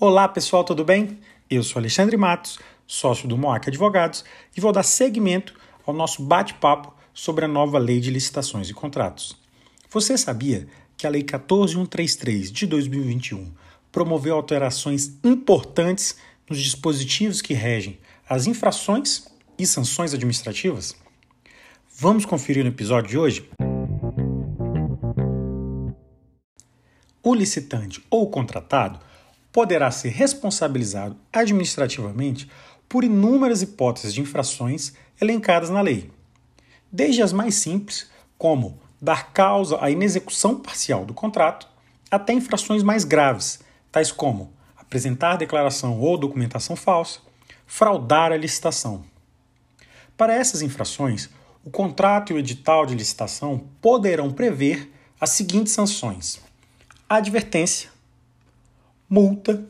Olá pessoal, tudo bem? Eu sou Alexandre Matos, sócio do Moac Advogados, e vou dar seguimento ao nosso bate-papo sobre a nova Lei de Licitações e Contratos. Você sabia que a Lei 14133 de 2021 promoveu alterações importantes nos dispositivos que regem as infrações e sanções administrativas? Vamos conferir no episódio de hoje? O licitante ou contratado poderá ser responsabilizado administrativamente por inúmeras hipóteses de infrações elencadas na lei, desde as mais simples, como dar causa à inexecução parcial do contrato, até infrações mais graves, tais como apresentar declaração ou documentação falsa, fraudar a licitação. Para essas infrações, o contrato e o edital de licitação poderão prever as seguintes sanções: advertência, multa,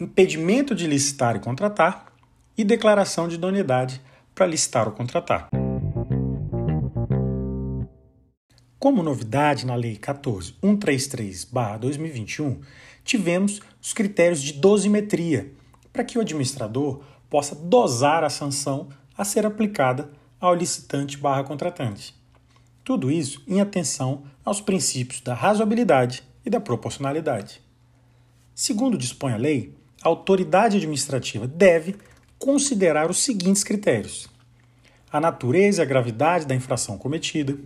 impedimento de licitar e contratar e declaração de idoneidade para licitar ou contratar. Como novidade na Lei 14133-2021, tivemos os critérios de dosimetria para que o administrador possa dosar a sanção a ser aplicada ao licitante barra contratante. Tudo isso em atenção aos princípios da razoabilidade e da proporcionalidade. Segundo dispõe a lei, a autoridade administrativa deve considerar os seguintes critérios: a natureza e a gravidade da infração cometida,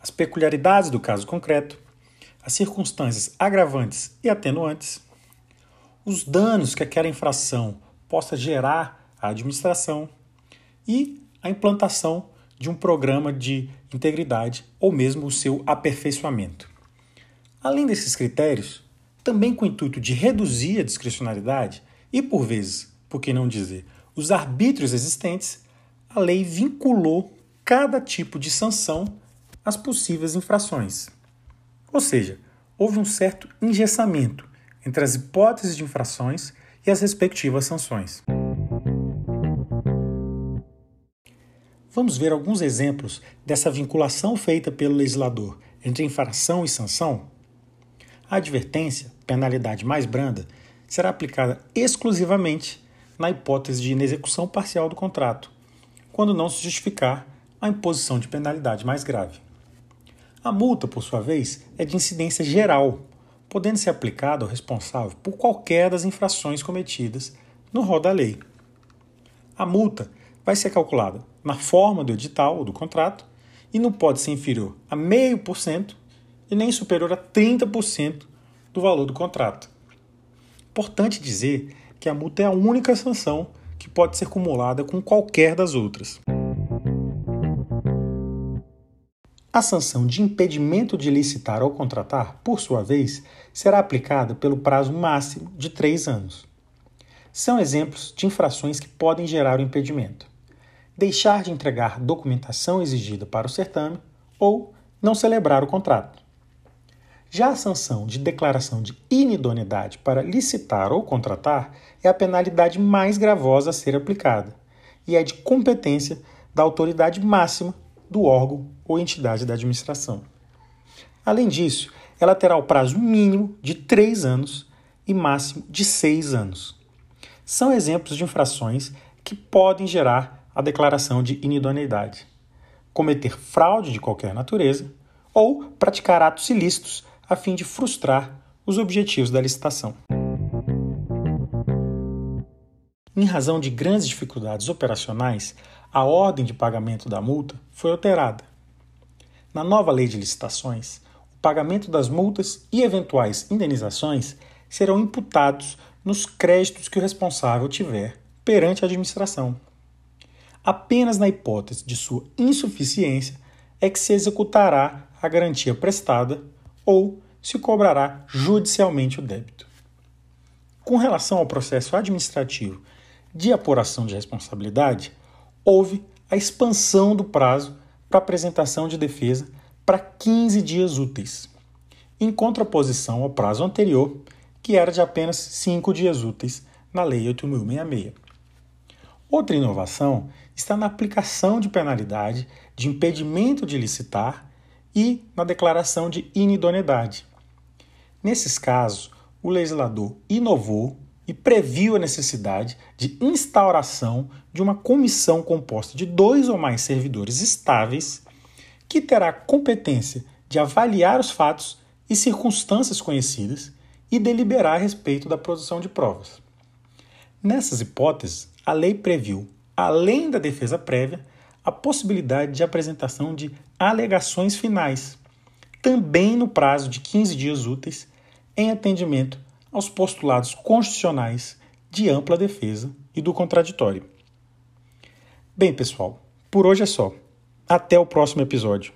as peculiaridades do caso concreto, as circunstâncias agravantes e atenuantes, os danos que aquela infração possa gerar à administração e a implantação de um programa de integridade ou mesmo o seu aperfeiçoamento. Além desses critérios, também com o intuito de reduzir a discricionalidade e, por vezes, por que não dizer, os arbítrios existentes, a lei vinculou cada tipo de sanção às possíveis infrações. Ou seja, houve um certo engessamento entre as hipóteses de infrações e as respectivas sanções. Vamos ver alguns exemplos dessa vinculação feita pelo legislador entre infração e sanção? A advertência, penalidade mais branda, será aplicada exclusivamente na hipótese de inexecução parcial do contrato, quando não se justificar a imposição de penalidade mais grave. A multa, por sua vez, é de incidência geral, podendo ser aplicada ao responsável por qualquer das infrações cometidas no rol da lei. A multa vai ser calculada na forma do edital ou do contrato e não pode ser inferior a 0,5% e nem superior a 30% do valor do contrato. Importante dizer que a multa é a única sanção que pode ser acumulada com qualquer das outras. A sanção de impedimento de licitar ou contratar, por sua vez, será aplicada pelo prazo máximo de três anos. São exemplos de infrações que podem gerar o impedimento: deixar de entregar documentação exigida para o certame ou não celebrar o contrato. Já a sanção de declaração de inidoneidade para licitar ou contratar é a penalidade mais gravosa a ser aplicada e é de competência da autoridade máxima do órgão ou entidade da administração. Além disso, ela terá o prazo mínimo de três anos e máximo de seis anos. São exemplos de infrações que podem gerar a declaração de inidoneidade, cometer fraude de qualquer natureza ou praticar atos ilícitos a fim de frustrar os objetivos da licitação. Em razão de grandes dificuldades operacionais, a ordem de pagamento da multa foi alterada. Na nova lei de licitações, o pagamento das multas e eventuais indenizações serão imputados nos créditos que o responsável tiver perante a administração. Apenas na hipótese de sua insuficiência é que se executará a garantia prestada ou se cobrará judicialmente o débito. Com relação ao processo administrativo de apuração de responsabilidade, houve a expansão do prazo para apresentação de defesa para 15 dias úteis, em contraposição ao prazo anterior, que era de apenas 5 dias úteis na Lei 8.066. Outra inovação está na aplicação de penalidade de impedimento de licitar e na declaração de inidoneidade. Nesses casos, o legislador inovou e previu a necessidade de instauração de uma comissão composta de dois ou mais servidores estáveis que terá competência de avaliar os fatos e circunstâncias conhecidas e deliberar a respeito da produção de provas. Nessas hipóteses, a lei previu, além da defesa prévia, a possibilidade de apresentação de alegações finais, também no prazo de 15 dias úteis, em atendimento aos postulados constitucionais de ampla defesa e do contraditório. Bem, pessoal, por hoje é só. Até o próximo episódio.